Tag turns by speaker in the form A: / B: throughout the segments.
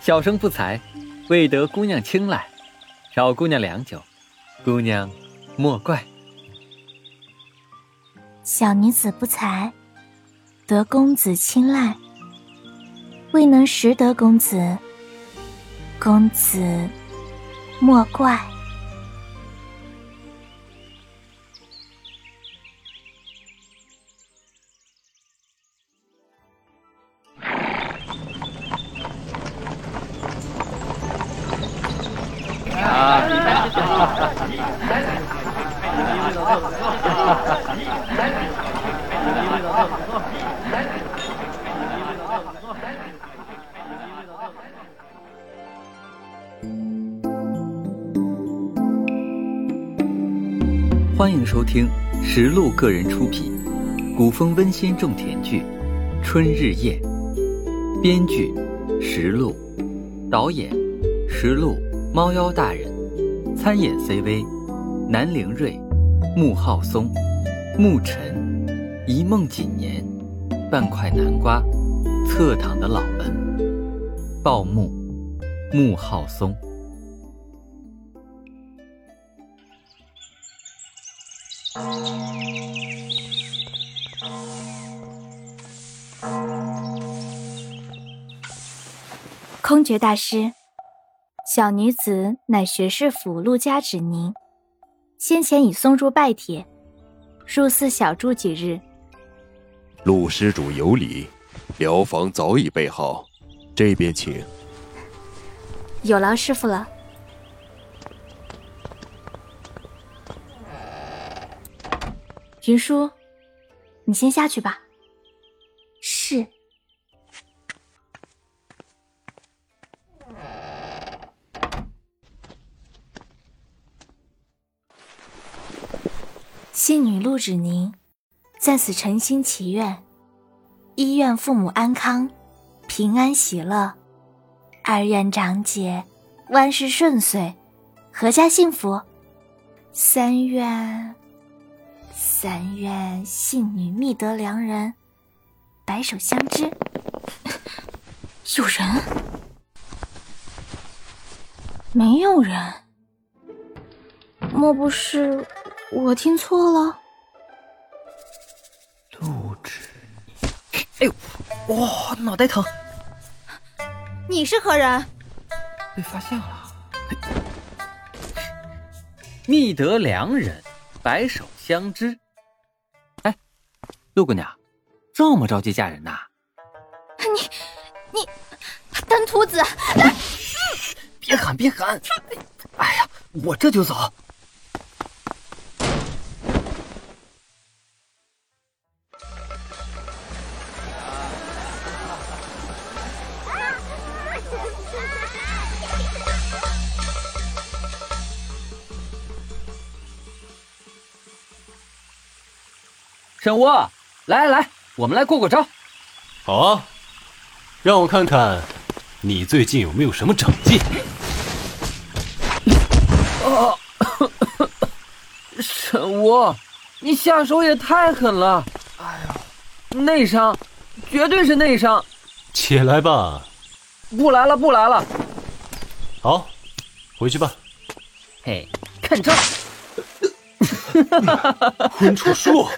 A: 小生不才，未得姑娘青睐，扰姑娘良久，姑娘莫怪。
B: 小女子不才，得公子青睐，未能识得公子，公子莫怪。
A: 听实录个人出品，古风温馨种田剧《春日夜》，编剧实录，导演实录猫妖大人，参演 CV 南凌瑞、穆浩松、沐尘、一梦锦年、半块南瓜、侧躺的老恩、报幕、穆浩松。
B: 空诀大师，小女子乃学士府陆家芷宁，先前已送入拜帖，入寺小住几日。
C: 陆施主有礼，疗房早已备好，这边请。
B: 有劳师傅了。云舒，你先下去吧。信女陆芷宁，在此诚心祈愿，一愿父母安康、平安喜乐；二愿长姐万事顺遂、阖家幸福；三愿，三愿信女觅得良人，白首相知。有人？没有人？莫不是？我听错了，
A: 陆芷宁。哎呦，哇，脑袋疼！
B: 你是何人？
A: 被发现了。觅得良人，白首相知。哎，陆姑娘，这么着急嫁人呐？
B: 你你，丹徒子！
A: 别喊别喊！哎呀，我这就走。沈窝，来来来，我们来过过招。
D: 好啊，让我看看你最近有没有什么长进。
A: 啊！沈窝，你下手也太狠了！哎呀，内伤，绝对是内伤。
D: 起来吧。
A: 不来了，不来了。
D: 好，回去吧。
A: 嘿，看招！
D: 混出术，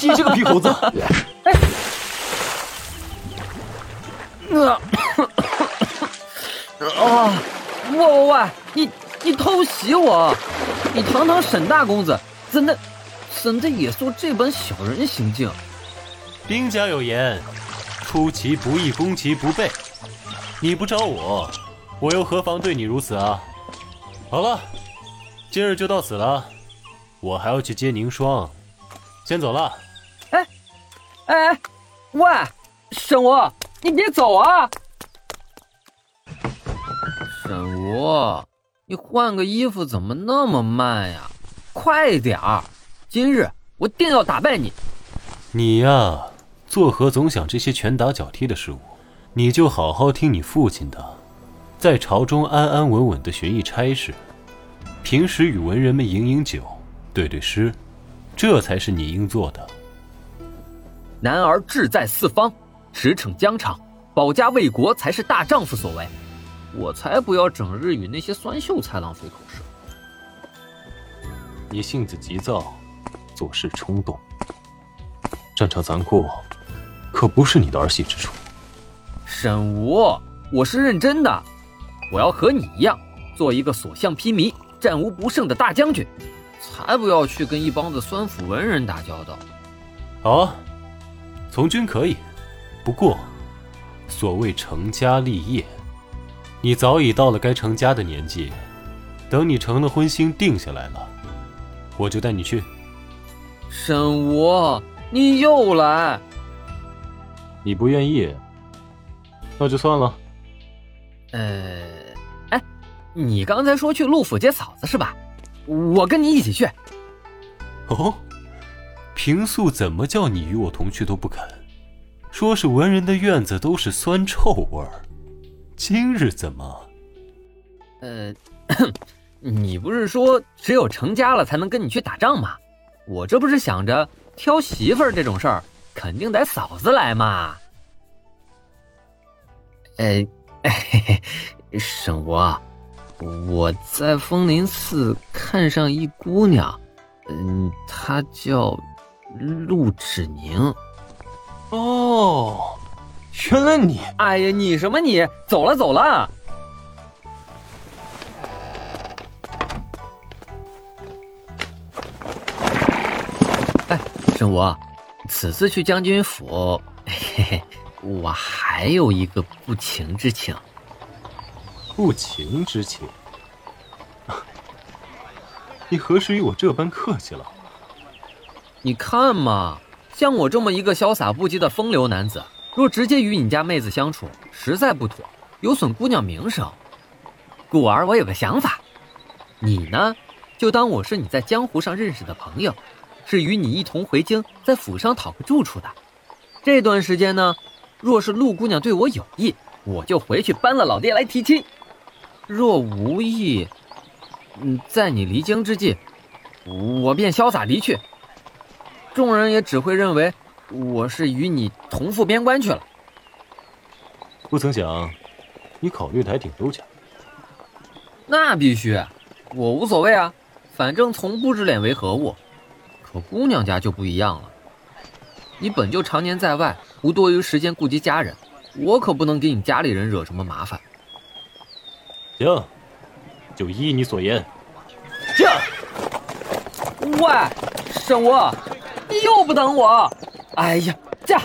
D: 你这个皮猴子！哎，
A: 啊！啊！喂喂喂！你你偷袭我！你堂堂沈大公子，怎的怎的也做这般小人行径？
D: 兵家有言，出其不意，攻其不备。你不招我，我又何妨对你如此啊？好了，今日就到此了。我还要去接凝霜，先走了。
A: 哎，哎，喂，沈无，你别走啊！沈无，你换个衣服怎么那么慢呀？快点儿！今日我定要打败你。
D: 你呀，作何总想这些拳打脚踢的事物？你就好好听你父亲的，在朝中安安稳稳的学艺差事，平时与文人们饮饮酒。对对诗，这才是你应做的。
A: 男儿志在四方，驰骋疆场，保家卫国才是大丈夫所为。我才不要整日与那些酸秀才浪费口舌。
D: 你性子急躁，做事冲动，战场残酷，可不是你的儿戏之处。
A: 沈无，我是认真的，我要和你一样，做一个所向披靡、战无不胜的大将军，才不要去跟一帮子酸腐文人打交道。
D: 好啊，从军可以，不过，所谓成家立业，你早已到了该成家的年纪。等你成了婚，心定下来了，我就带你去。
A: 沈无，你又来？
D: 你不愿意，那就算了。
A: 呃，哎，你刚才说去陆府接嫂子是吧？我跟你一起去。
D: 哦。平素怎么叫你与我同去都不肯，说是文人的院子都是酸臭味儿。今日怎么？
A: 呃，你不是说只有成家了才能跟你去打仗吗？我这不是想着挑媳妇儿这种事儿，肯定得嫂子来嘛。哎，嘿嘿沈国，我在枫林寺看上一姑娘，嗯，她叫。陆芷宁，
D: 哦，原来你……
A: 哎呀，你什么你？走了走了。哎，沈武，此次去将军府，嘿嘿，我还有一个不情之请。
D: 不情之请？你何时与我这般客气了？
A: 你看嘛，像我这么一个潇洒不羁的风流男子，若直接与你家妹子相处，实在不妥，有损姑娘名声。故而我有个想法，你呢，就当我是你在江湖上认识的朋友，是与你一同回京，在府上讨个住处的。这段时间呢，若是陆姑娘对我有意，我就回去搬了老爹来提亲；若无意，嗯，在你离京之际，我便潇洒离去。众人也只会认为我是与你同赴边关去了。
D: 不曾想，你考虑的还挺周全。
A: 那必须，我无所谓啊，反正从不知脸为何物。可姑娘家就不一样了，你本就常年在外，无多余时间顾及家人，我可不能给你家里人惹什么麻烦。
D: 行，就依你所言。
A: 驾！喂，沈无。你又不等我，哎呀，驾！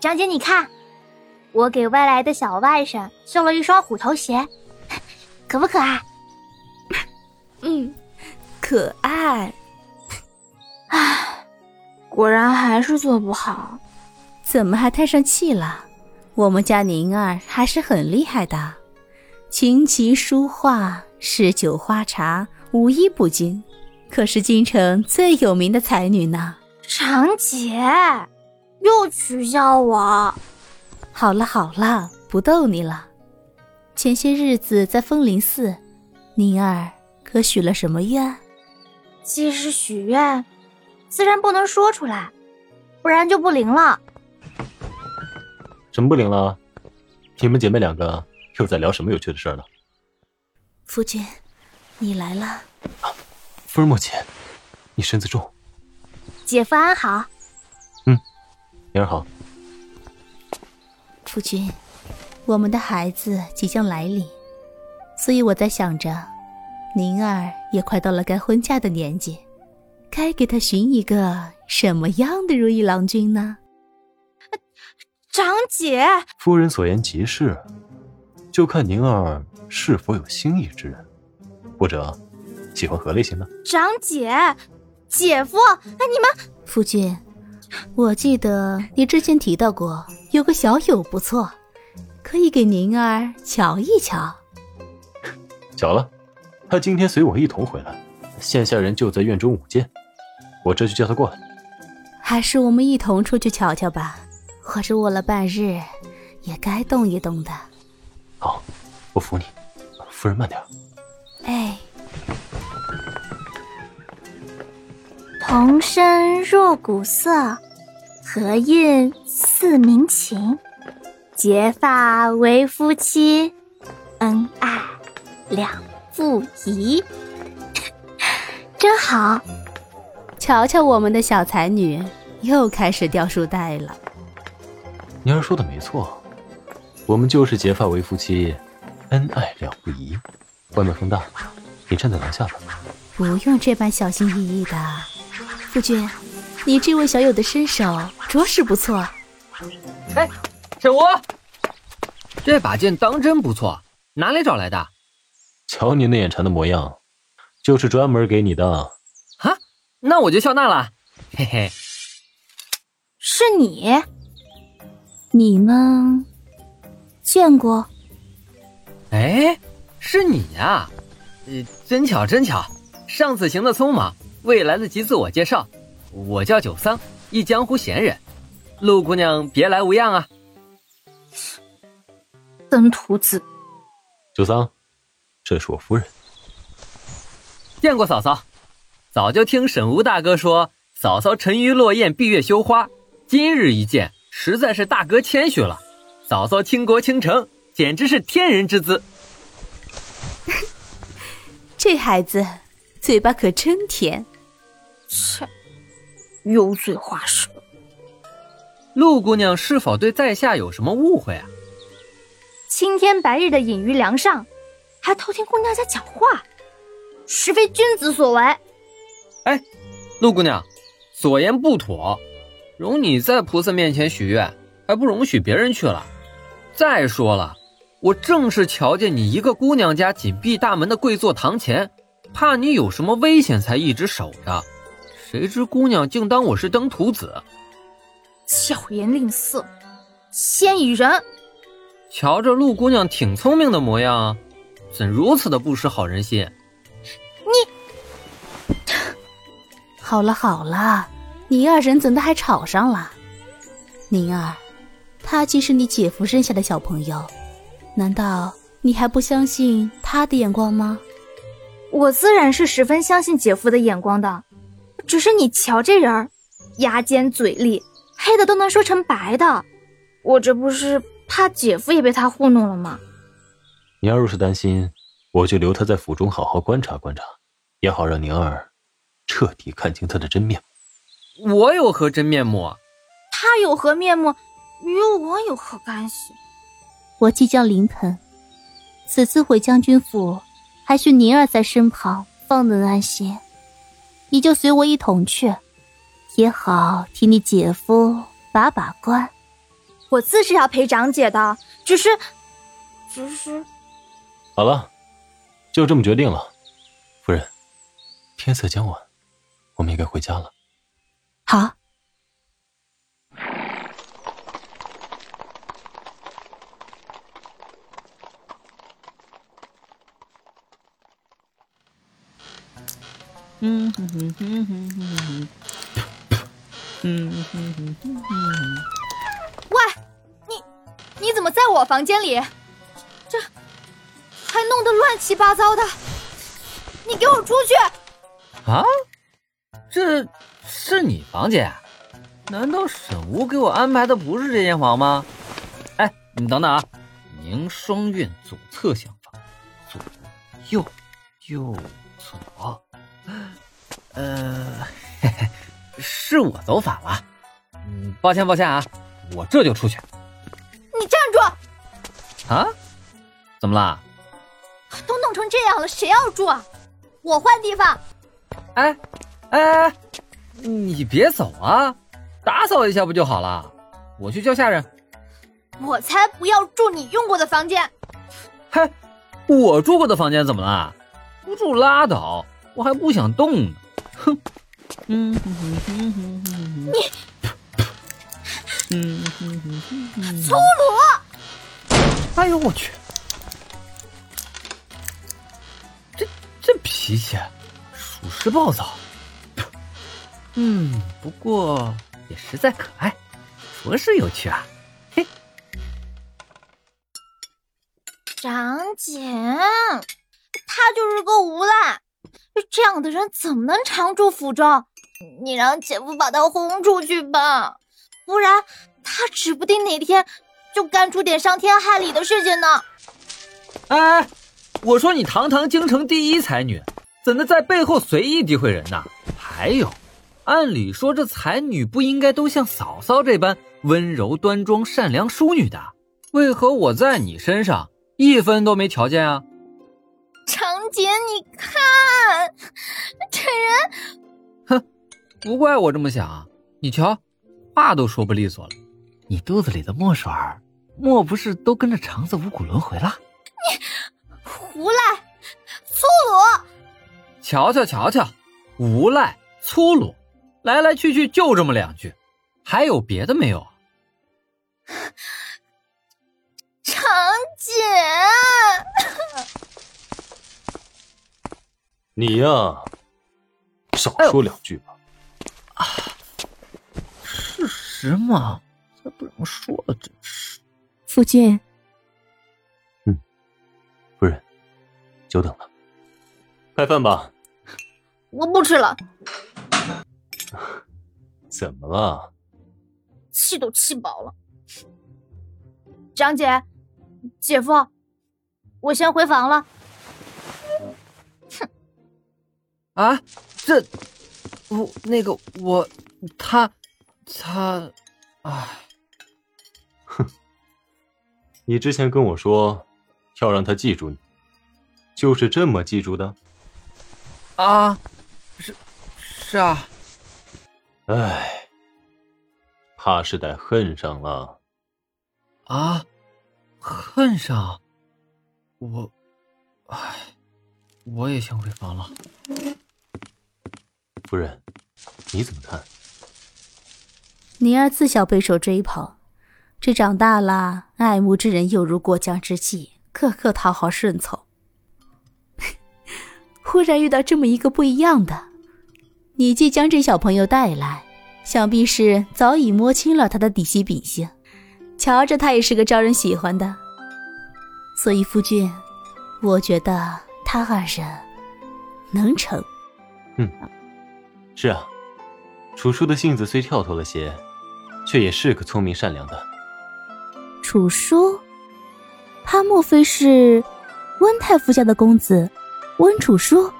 B: 张姐，你看，我给外来的小外甥送了一双虎头鞋，可不可爱？
E: 嗯，可爱。
B: 唉，果然还是做不好。
E: 怎么还叹上气了？我们家宁儿还是很厉害的，琴棋书画、诗酒花茶，无一不精，可是京城最有名的才女呢。
B: 长姐，又取笑我。
E: 好了好了，不逗你了。前些日子在枫林寺，宁儿可许了什么愿？
B: 既是许愿，自然不能说出来，不然就不灵了。
D: 什么不灵了？你们姐妹两个又在聊什么有趣的事儿呢？
E: 夫君，你来了。
D: 夫人莫急，你身子重。
B: 姐夫安好。
D: 嗯，明儿好。
E: 夫君，我们的孩子即将来临，所以我在想着，宁儿也快到了该婚嫁的年纪，该给她寻一个什么样的如意郎君呢？
B: 长姐，
D: 夫人所言极是，就看宁儿是否有心意之人，或者喜欢何类型的。
B: 长姐，姐夫，哎，你们
E: 夫君，我记得你之前提到过有个小友不错，可以给宁儿瞧一瞧。
D: 巧了，他今天随我一同回来，现下人就在院中舞剑，我这就叫他过来。
E: 还是我们一同出去瞧瞧吧。或者卧了半日，也该动一动的。
D: 好，我扶你。夫人慢点。
E: 哎。
B: 童声若鼓瑟，和韵似鸣琴。结发为夫妻，恩爱两不疑。真好，
E: 瞧瞧我们的小才女，又开始掉书袋了。
D: 宁儿说的没错，我们就是结发为夫妻，恩爱两不疑。外面风大，你站在廊下吧。
E: 不用这般小心翼翼的，夫君，你这位小友的身手着实不错。
A: 哎。沈无，这把剑当真不错，哪里找来的？
D: 瞧你那眼馋的模样，就是专门给你的。
A: 啊，那我就笑纳了。嘿嘿，
B: 是你？
E: 你们见过？
A: 哎，是你呀！呃，真巧，真巧。上次行的匆忙，未来得及自我介绍。我叫九桑，一江湖闲人。陆姑娘，别来无恙啊！
B: 登徒子，
D: 九桑，这是我夫人。
A: 见过嫂嫂，早就听沈吴大哥说嫂嫂沉鱼落雁，闭月羞花。今日一见，实在是大哥谦虚了。嫂嫂倾国倾城，简直是天人之姿。
E: 这孩子嘴巴可真甜。
B: 切，油嘴滑舌。
A: 陆姑娘是否对在下有什么误会啊？
B: 青天白日的隐于梁上，还偷听姑娘家讲话，实非君子所为。
A: 哎，陆姑娘，所言不妥，容你在菩萨面前许愿，还不容许别人去了。再说了，我正是瞧见你一个姑娘家紧闭大门的跪坐堂前，怕你有什么危险才一直守着。谁知姑娘竟当我是登徒子，
B: 巧言令色，先以人。
A: 瞧着陆姑娘挺聪明的模样，怎如此的不识好人心？
B: 你
E: 好了好了，你二人怎的还吵上了？宁儿，他既是你姐夫生下的小朋友，难道你还不相信他的眼光吗？
B: 我自然是十分相信姐夫的眼光的，只是你瞧这人儿，牙尖嘴利，黑的都能说成白的，我这不是。怕姐夫也被他糊弄了吗？
D: 宁儿若是担心，我就留他在府中好好观察观察，也好让宁儿彻底看清他的真面
A: 目。我有何真面目？
B: 他有何面目？与我有何干系？
E: 我即将临盆，此次回将军府，还需宁儿在身旁，方能安心。你就随我一同去，也好替你姐夫把把关。
B: 我自是要陪长姐的，只是，只是，
D: 好了，就这么决定了。夫人，天色将晚，我们也该回家了。
E: 好。
B: 嗯哼哼哼哼哼哼，嗯哼哼哼哼。你怎么在我房间里？这还弄得乱七八糟的！你给我出去！
A: 啊，这是你房间？难道沈吴给我安排的不是这间房吗？哎，你等等啊！宁双院左侧厢房，左右右左，呃，嘿嘿，是我走反了。嗯，抱歉抱歉啊，我这就出去。
B: 你站住！
A: 啊？怎么啦？
B: 都弄成这样了，谁要住啊？我换地方。
A: 哎，哎，你别走啊！打扫一下不就好了？我去叫下人。
B: 我才不要住你用过的房间。
A: 嘿，我住过的房间怎么了？不住拉倒，我还不想动呢。哼。嗯哼哼哼哼
B: 哼。你。嗯哼哼哼哼粗鲁！
A: 哎呦我去，脾气，属实暴躁。嗯，不过也实在可爱，着实有趣啊。嘿，
B: 长姐，他他就是个无赖。这样的人怎么能常驻府中？你让姐夫把他轰出去吧，不然他指不定哪天就干出点伤天害理的事情呢。
A: 哎，我说你堂堂京城第一才女，怎的在背后随意诋毁人呢？还有，按理说这才女不应该都像嫂嫂这般温柔端庄、善良淑女的，为何我在你身上一分都没瞧见啊？
B: 长姐，你看，这人，
A: 哼，不怪我这么想。你瞧，话都说不利索了。你肚子里的墨水儿，莫不是都跟着肠子五谷轮回了？
B: 你胡赖，粗鲁！
A: 瞧瞧瞧瞧，无赖粗鲁，来来去去就这么两句，还有别的没有？
B: 长姐。
D: 你呀，少说两句吧。
A: 啊，事实嘛，才不让说了，真是。
E: 夫君，
D: 久等了，开饭吧。
B: 我不吃了。
D: 怎么了？
B: 气都气饱了。张姐，姐夫，我先回房了。
A: 哼啊，这，我那个我，他，他，啊，
D: 哼，你之前跟我说要让他记住你，就是这么记住的？
A: 啊，是，是啊，
D: 唉，怕是得恨上了。
A: 啊，恨上，我，唉，我也想回房了。
D: 夫人，你怎么看？
E: 宁儿自小备受追捧，这长大了，爱慕之人又如过江之鲫，个个讨好顺从。忽然遇到这么一个不一样的，你既将这小朋友带来，想必是早已摸清了他的底细秉性，瞧着他也是个招人喜欢的。所以夫君，我觉得他二人能成。
D: 嗯。是啊，楚叔的性子虽跳脱了些，却也是个聪明善良的。
E: 楚叔，他莫非是温太傅家的公子温楚叔？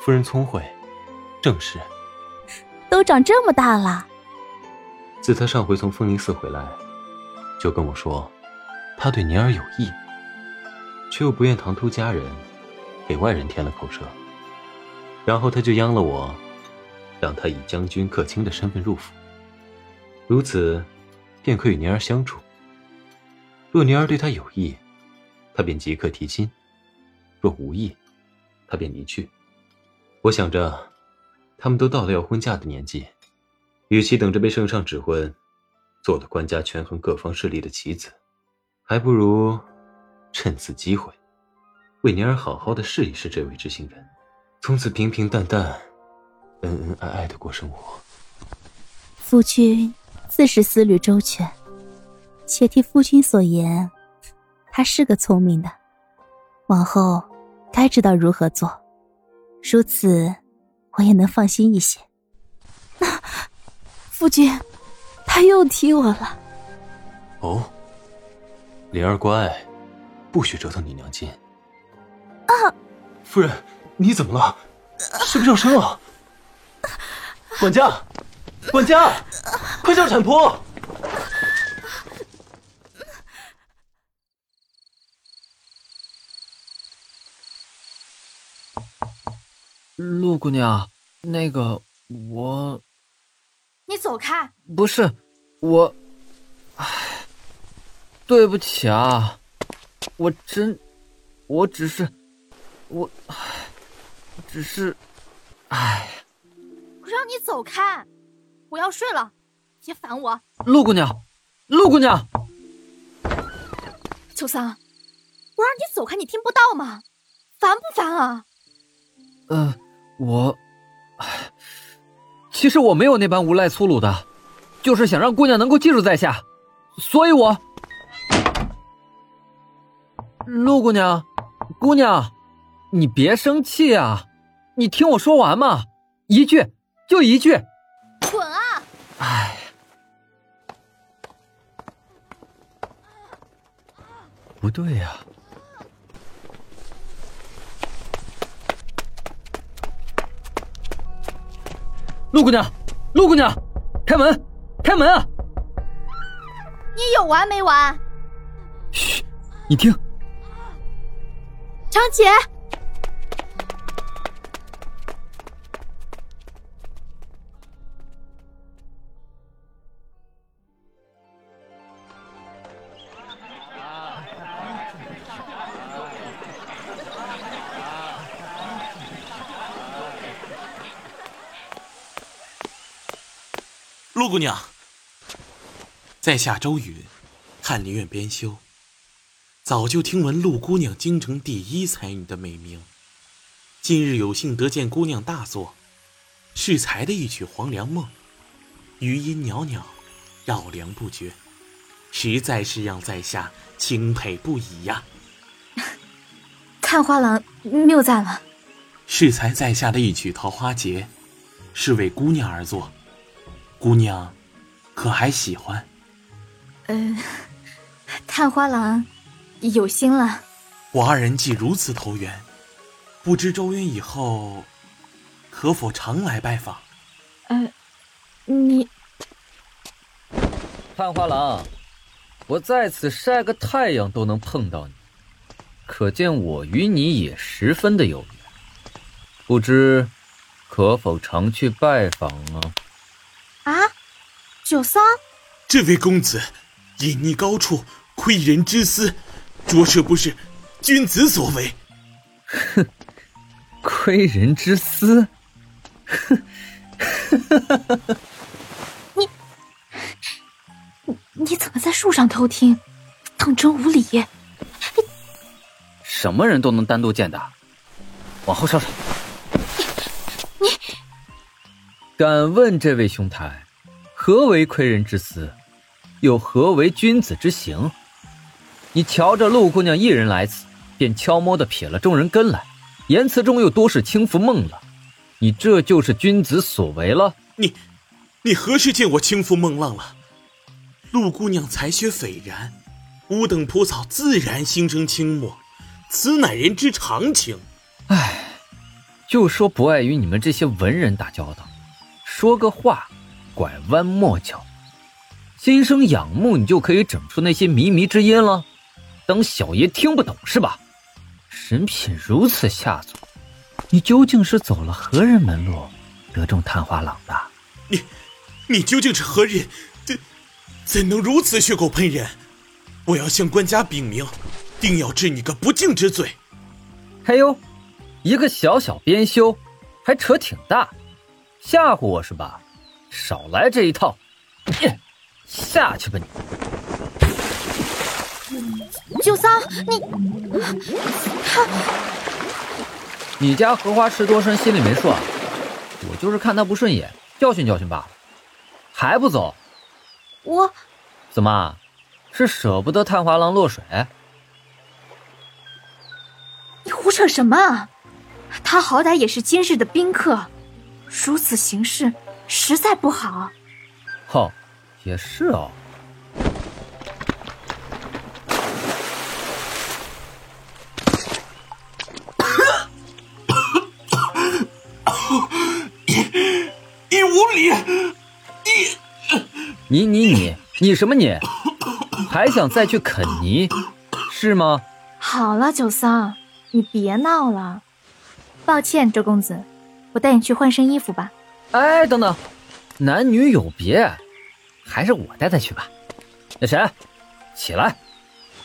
D: 夫人聪慧，正是。
E: 都长这么大了。
D: 自他上回从风铃寺回来，就跟我说，他对宁儿有意，却又不愿唐突家人给外人添了口舌，然后他就央了我。让他以将军客卿的身份入府，如此，便可与宁儿相处。若宁儿对他有意，他便即刻提亲；若无意，他便离去。我想着，他们都到了要婚嫁的年纪，与其等着被圣上指婚，做了官家权衡各方势力的棋子，还不如趁此机会，为宁儿好好的试一试这位知心人，从此平平淡淡。恩恩爱爱的过生活。
E: 夫君自是思虑周全，且听夫君所言，他是个聪明的，往后该知道如何做，如此我也能放心一些。夫君，他又踢我了。
D: 哦，灵儿乖，不许折腾你娘亲。
E: 啊！
D: 夫人，你怎么了？是不是要生了？管家，管家，快叫产婆！
A: 陆姑娘，那个我……
B: 你走开！
A: 不是我，唉，对不起啊，我真，我只是，我，唉，只是，唉。
B: 让你走开！我要睡了，别烦我。
A: 陆姑娘，陆姑娘，
B: 秋桑，我让你走开，你听不到吗？烦不烦啊？
A: 呃，我，其实我没有那般无赖粗鲁的，就是想让姑娘能够记住在下，所以我，陆姑娘，姑娘，你别生气啊，你听我说完嘛，一句就一句。
B: 滚啊！
A: 哎，不对呀、陆姑娘，陆姑娘，开门，开门啊！
B: 你有完没完？
A: 嘘，你听，
B: 长姐，
F: 陆姑娘，在下周允，翰林院编修。早就听闻陆姑娘京城第一才女的美名，今日有幸得见姑娘大作，适才的一曲《黄粱梦》，余音袅袅，绕梁不绝，实在是让在下钦佩不已呀。
B: 看花郎谬赞了。
F: 适才在下的一曲《桃花劫》，是为姑娘而作，姑娘可还喜欢？
B: 呃，探花郎有心了。
F: 我二人既如此投缘，不知周云以后可否常来拜访？
B: 呃，你
A: 探花郎，我在此晒个太阳都能碰到你，可见我与你也十分的有缘。不知可否常去拜访啊？
B: 啊，九桑，
F: 这位公子隐匿高处，窥人之私，着实不是君子所为。
A: 哼窥人之私，
B: 你怎么在树上偷听？当真无礼！
A: 什么人都能单独见的，往后稍稍。敢问这位兄台，何为窥人之私，又何为君子之行？你瞧着陆姑娘一人来此，便悄摸的撇了众人跟来，言辞中又多是轻浮梦了。你这就是君子所为了。
F: 你，你何时见我轻浮梦浪了？陆姑娘才学斐然，吾等仆草自然心生倾慕，此乃人之常情。
A: 唉，就说不爱与你们这些文人打交道，说个话，拐弯抹角，心生仰慕，你就可以整出那些靡靡之音了。当小爷听不懂是吧？人品如此下作，你究竟是走了何人门路，得中探花郎的？
F: 你，你究竟是何人？怎怎能如此血口喷人？我要向官家禀明，定要治你个不敬之罪。
A: 嘿呦，一个小小编修，还扯挺大，吓唬我是吧？少来这一套！耶下去吧你！
B: 九桑，你他
A: 你家荷花池多深，心里没数啊？我就是看他不顺眼，教训教训罢了。还不走？
B: 我
A: 怎么？是舍不得探花郎落水？
B: 你胡扯什么啊？他好歹也是今日的宾客，如此行事实在不好。
A: 哦，也是哦。
F: 你无礼！
A: 你你你你什么你？还想再去啃泥，是吗？
B: 好了，九桑，你别闹了。抱歉，周公子，我带你去换身衣服吧。
A: 哎，等等，男女有别，还是我带他去吧。那谁，起来，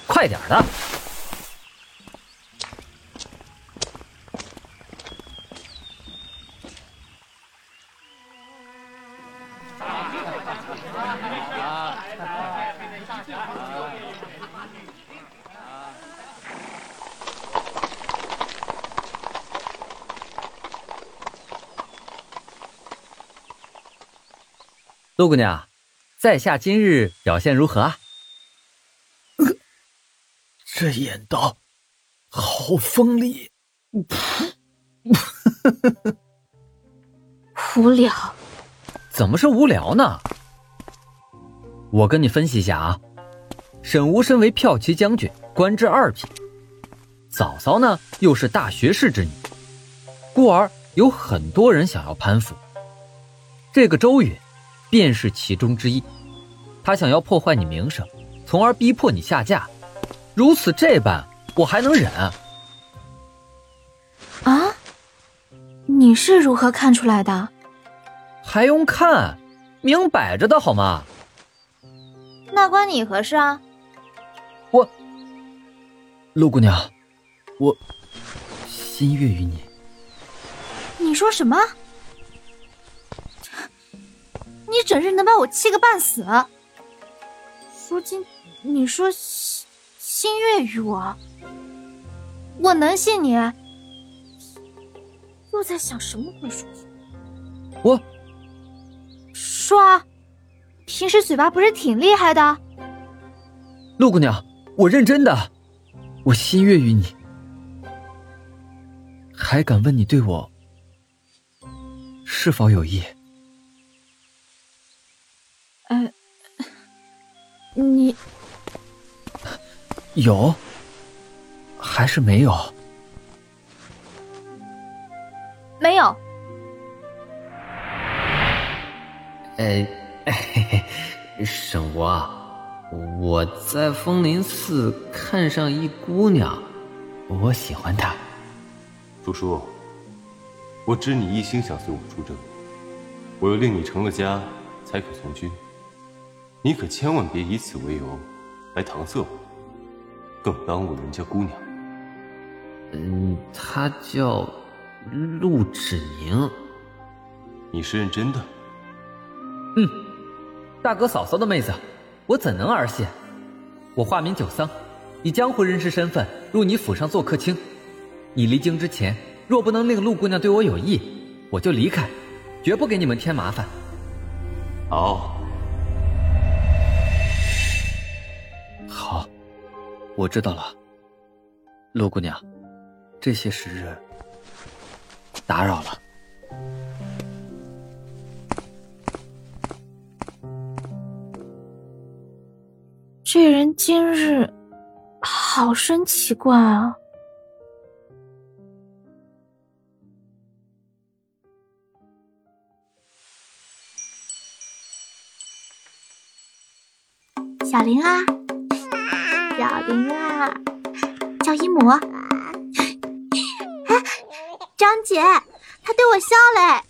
A: 快点的。陆姑娘，在下今日表现如何啊？
G: 这眼刀，好锋利！
B: 无聊。
A: 怎么是无聊呢？我跟你分析一下啊，沈无身为骠骑将军，官至二品，嫂嫂呢又是大学士之女，故而有很多人想要攀附。这个周允，便是其中之一。他想要破坏你名声，从而逼迫你下嫁。如此这般，我还能忍？
B: 啊？你是如何看出来的？
A: 还用看？明摆着的好吗？
B: 那关你何事啊？
A: 我，陆姑娘，我心悦于你。
B: 你说什么？你整日能把我气个半死。如今你说心心悦于我，我能信你？又在想什么鬼说
A: 我
B: 说啊！平时嘴巴不是挺厉害的？
A: 陆姑娘，我认真的，我心悦于你，还敢问你对我是否有意？
B: 你
A: 有还是没有？
B: 没有。
A: 哎，沈国啊，我在枫林寺看上一姑娘，我喜欢她。
D: 朱叔，我知你一心想随我出征，我又令你成了家才可从军，你可千万别以此为由来搪塞我，更耽误了人家姑娘。
A: 嗯，她叫陆芷宁。
D: 你是认真的？
A: 嗯，大哥嫂嫂的妹子，我怎能儿戏？我化名九桑，以江湖人士身份入你府上做客卿。你离京之前，若不能令陆姑娘对我有意，我就离开，绝不给你们添麻烦。
D: 好，
A: 好，我知道了。陆姑娘，这些时日打扰了。
B: 这人今日好生奇怪啊！小玲啊，小玲啊，叫姨母。啊，张姐，她对我笑嘞。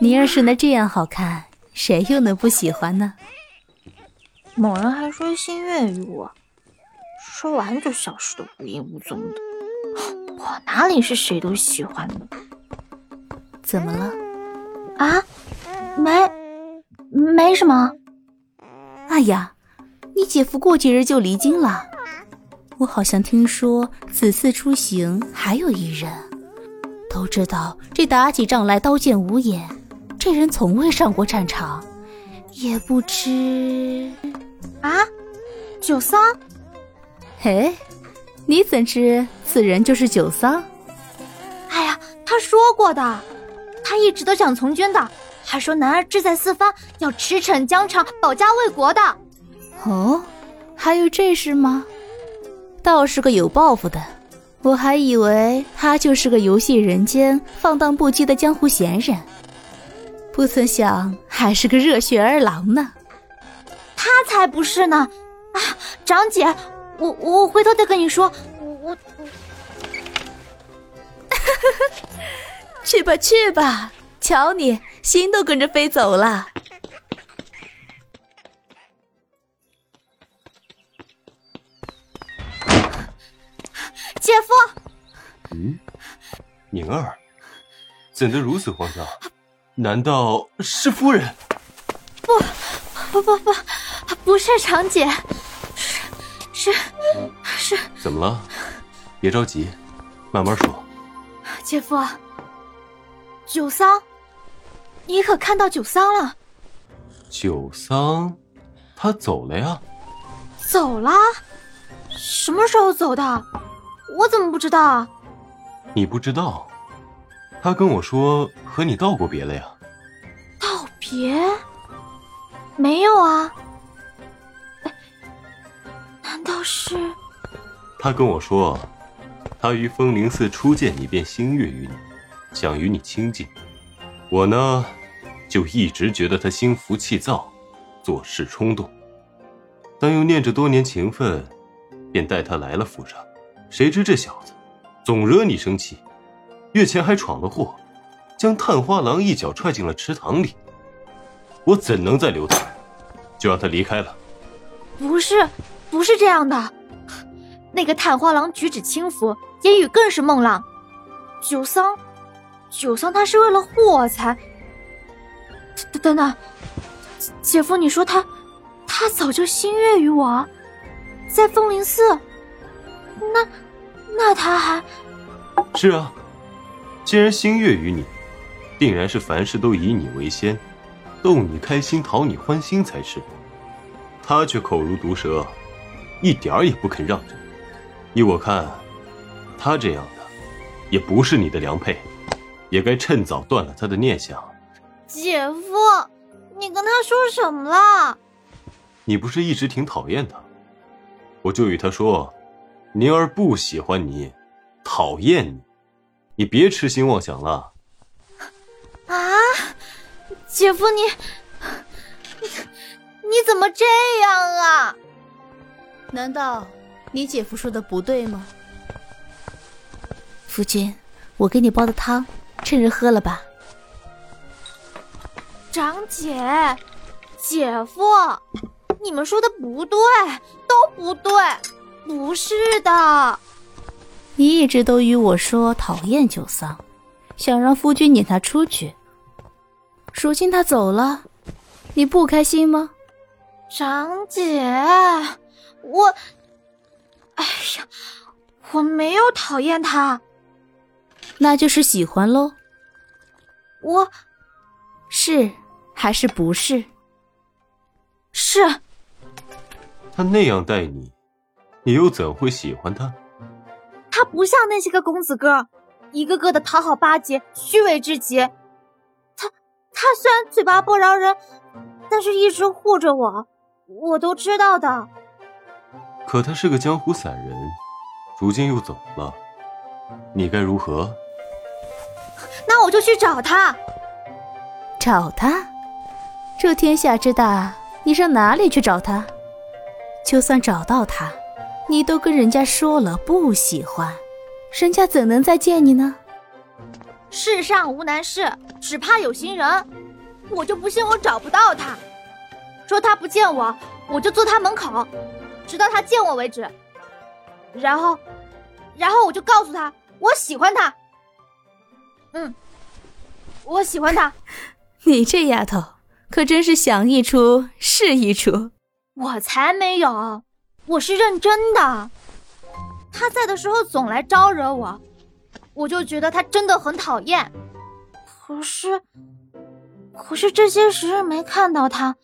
E: 你要是能这样好看，谁又能不喜欢呢？
B: 某人还说心悦于我，说完就消失的无影无踪的。我哪里是谁都喜欢的？
E: 怎么了？
B: 啊？没，没什么。
E: 哎呀，你姐夫过几日就离京了。我好像听说此次出行还有一人。都知道这打起仗来刀剑无眼，这人从未上过战场，也不知。
B: 啊，九桑，
E: 嘿，你怎知此人就是九桑？
B: 哎呀，他说过的，他一直都想从军的，还说男儿志在四方，要驰骋疆场，保家卫国的。
E: 哦，还有这事吗？倒是个有抱负的，我还以为他就是个游戏人间、放荡不羁的江湖闲人，不曾想还是个热血儿郎呢。
B: 他才不是呢！啊，长姐，我我回头再跟你说。我我，
E: 去吧去吧，瞧你心都跟着飞走了。
D: 宁儿，怎得如此慌张？难道是夫人？
B: 不，不不不。不是长姐，是是是。
D: 怎么了？别着急，慢慢说。
B: 姐夫，九桑，你可看到九桑了？
D: 九桑，他走了呀。
B: 走了？什么时候走的？我怎么不知道啊？
D: 你不知道？他跟我说和你道过别了呀。
B: 道别？没有啊。难道是？
D: 他跟我说，他于风铃寺初见你便心悦于你，想与你亲近。我呢，就一直觉得他心浮气躁，做事冲动。但又念着多年情分，便带他来了府上。谁知这小子总惹你生气，月前还闯了祸，将探花郎一脚踹进了池塘里。我怎能再留他？就让他离开了。
B: 不是，不是这样的。那个探花郎举止轻浮，言语更是孟浪。九桑，九桑他是为了护我才……等等等，姐夫，你说他，他早就心悦于我，在风铃寺。那，那他还……
D: 是啊，既然心悦于你，定然是凡事都以你为先，逗你开心，讨你欢心才是。他却口如毒蛇，一点儿也不肯让着。依我看，他这样的也不是你的良配，也该趁早断了他的念想。
B: 姐夫，你跟他说什么了？
D: 你不是一直挺讨厌他？我就与他说，宁儿不喜欢你，讨厌你，你别痴心妄想了。
B: 啊，姐夫你。你怎么这样啊？
E: 难道你姐夫说的不对吗？夫君，我给你煲的汤，趁热喝了吧。
B: 长姐，姐夫，你们说的不对，都不对，不是的。
E: 你一直都与我说讨厌九桑，想让夫君撵他出去。如今他走了，你不开心吗？
B: 长姐，我，哎呀，我没有讨厌他，
E: 那就是喜欢喽。
B: 我，
E: 是还是不是？
B: 是。
D: 他那样待你，你又怎会喜欢他？
B: 他不像那些个公子哥，一个个的讨好巴结、虚伪至极。他他虽然嘴巴不饶人，但是一直护着我。我都知道的，
D: 可他是个江湖散人，如今又走了，你该如何？
B: 那我就去找他。
E: 找他？这天下之大，你上哪里去找他？就算找到他，你都跟人家说了不喜欢，人家怎能再见你呢？
B: 世上无难事，只怕有心人。我就不信我找不到他。说他不见我，我就坐他门口，直到他见我为止。然后，然后我就告诉他我喜欢他。嗯，我喜欢他。
E: 你这丫头可真是想一出是一出。
B: 我才没有，我是认真的。他在的时候总来招惹我，我就觉得他真的很讨厌。可是，可是这些时日没看到他。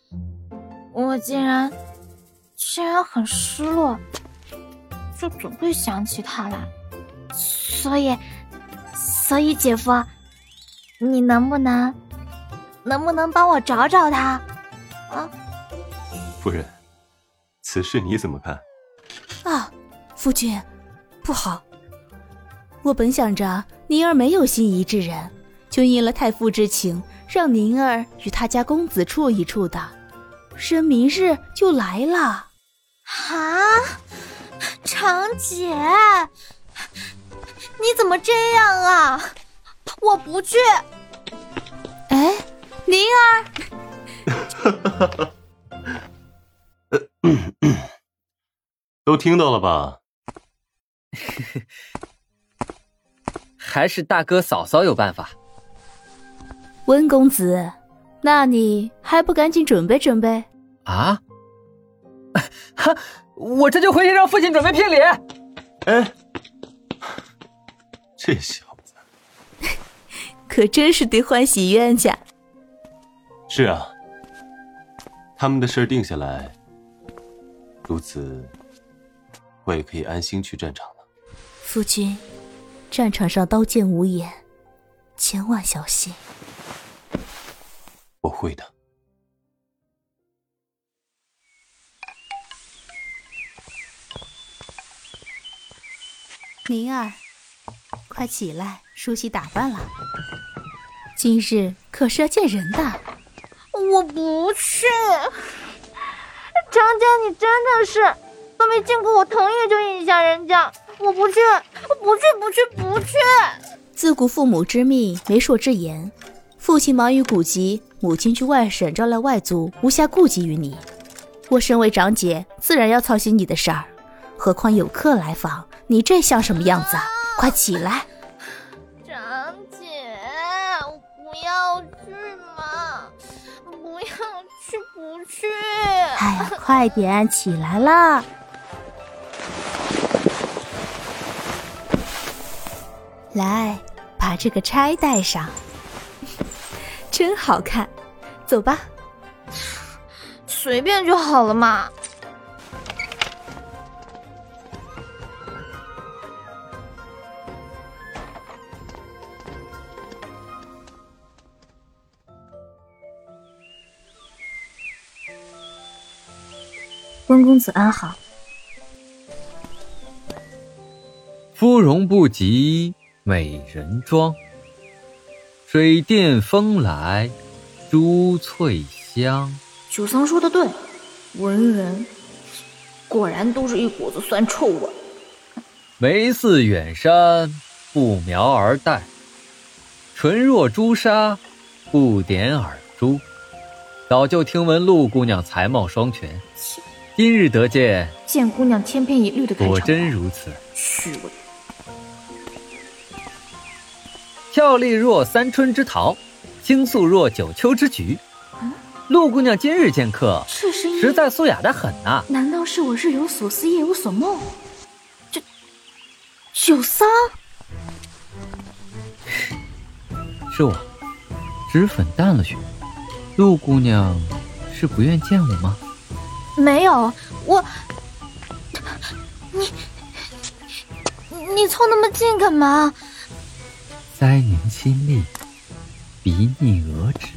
B: 我竟然，竟然很失落，就总会想起他来，所以，所以姐夫，你能不能，能不能帮我找找他？啊，
D: 夫人，此事你怎么看？
E: 啊，夫君，不好！我本想着宁儿没有心仪之人，就应了太傅之情，让宁儿与他家公子处一处的。生明日就来了，
B: 啊，长姐，你怎么这样啊？我不去。
E: 哎，宁
D: 儿，都听到了吧？
A: 还是大哥嫂嫂有办法。
E: 温公子。那你还不赶紧准备准备
A: 啊！哈，我这就回去让父亲准备聘礼。
D: 哎，这小子
E: 可真是对欢喜冤家。
D: 是啊，他们的事定下来，如此，我也可以安心去战场了。
E: 夫君，战场上刀剑无眼，千万小心。
D: 我会的。
E: 宁儿，快起来，梳洗打扮了。今日可是要见人的。
B: 我不去。长姐，你真的是都没经过我同意就应下人家，我不去，我不去，不去，不去。
E: 自古父母之命，媒妁之言。父亲忙于古籍，母亲去外省招来外族，无暇顾及于你。我身为长姐，自然要操心你的事儿。何况有客来访。你这像什么样子啊？快起来！
B: 长姐，我不要去嘛！不要去，不去！
E: 哎呀，快点起来啦！来，把这个钗戴上，真好看。走吧，
B: 随便就好了嘛。温公子安好。
A: 芙蓉不及美人妆，水殿风来珠翠香。
B: 九桑说的对，文人果然都是一股子酸臭味。
A: 眉似远山不描而黛，唇若朱砂不点耳珠。早就听闻陆姑娘才貌双全。今日得见，
B: 见姑娘千篇一律的
A: 果真如此。
B: 虚伪，
A: 俏丽若三春之桃，清素若九秋之菊。陆姑娘今日见客，
B: 确实
A: 实在素雅的很呐。
B: 难道是我日有所思夜有所梦？这九桑，
A: 是我，脂粉淡了许。陆姑娘是不愿见我吗？
B: 没有我，你你凑那么近干嘛？
A: 腮凝心力，鼻腻额脂，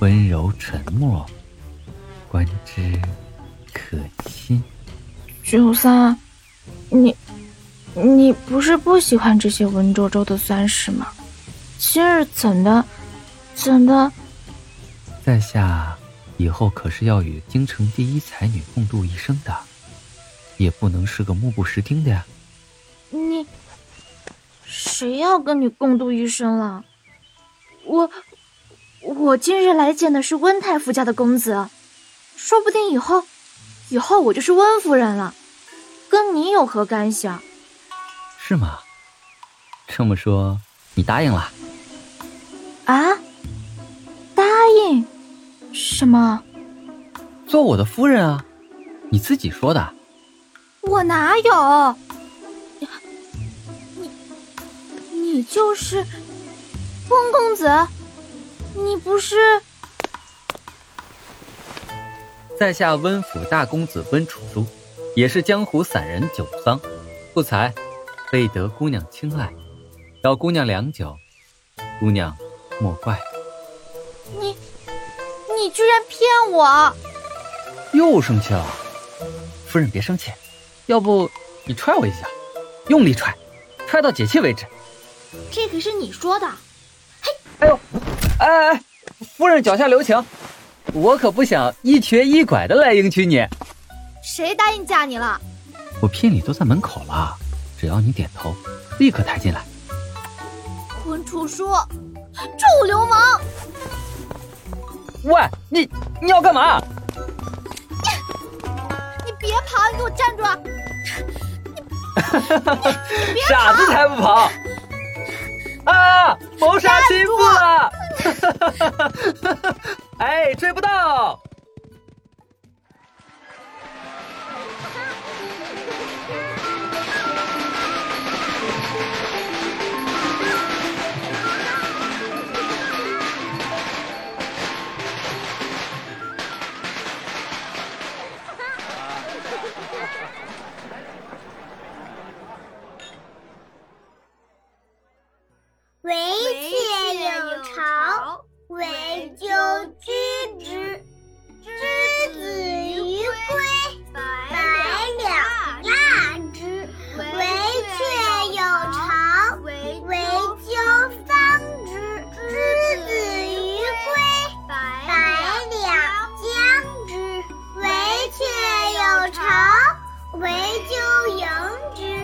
A: 温柔沉默，观之可亲。
B: 九三，你你不是不喜欢这些文绉绉的酸事吗？今日怎的怎的？
A: 在下。以后可是要与京城第一才女共度一生的，也不能是个目不识丁的呀。
B: 你，谁要跟你共度一生了？我，我今日来见的是温太傅家的公子，说不定以后，以后我就是温夫人了，跟你有何干系啊？
A: 是吗？这么说，你答应了？
B: 啊？答应？什么？
A: 做我的夫人啊？你自己说的。
B: 我哪有？你就是温公子？你不是？
A: 在下温府大公子温楚书，也是江湖散人九桑，不才，未得姑娘青睐，扰姑娘良久，姑娘莫怪。
B: 你。你居然骗我！
A: 又生气了，夫人别生气，要不你踹我一脚，用力踹，踹到解气为止。
B: 这可是你说的。
A: 嘿，哎呦，哎哎哎，夫人脚下留情，我可不想一瘸一拐的来迎娶你。
B: 谁答应嫁你了？
A: 我聘礼都在门口了，只要你点头，立刻抬进来。
B: 混楚书，臭流氓！
A: 喂，你你要干嘛？
B: 你你别跑，你给我站住！你
A: 傻子才不跑！啊，谋杀亲父了！哎，追不到。
G: 唯雀有巢为鸠居之之子于归百两纳之唯却有巢为鸠方之之子于归百两将之唯却有巢为鸠盈之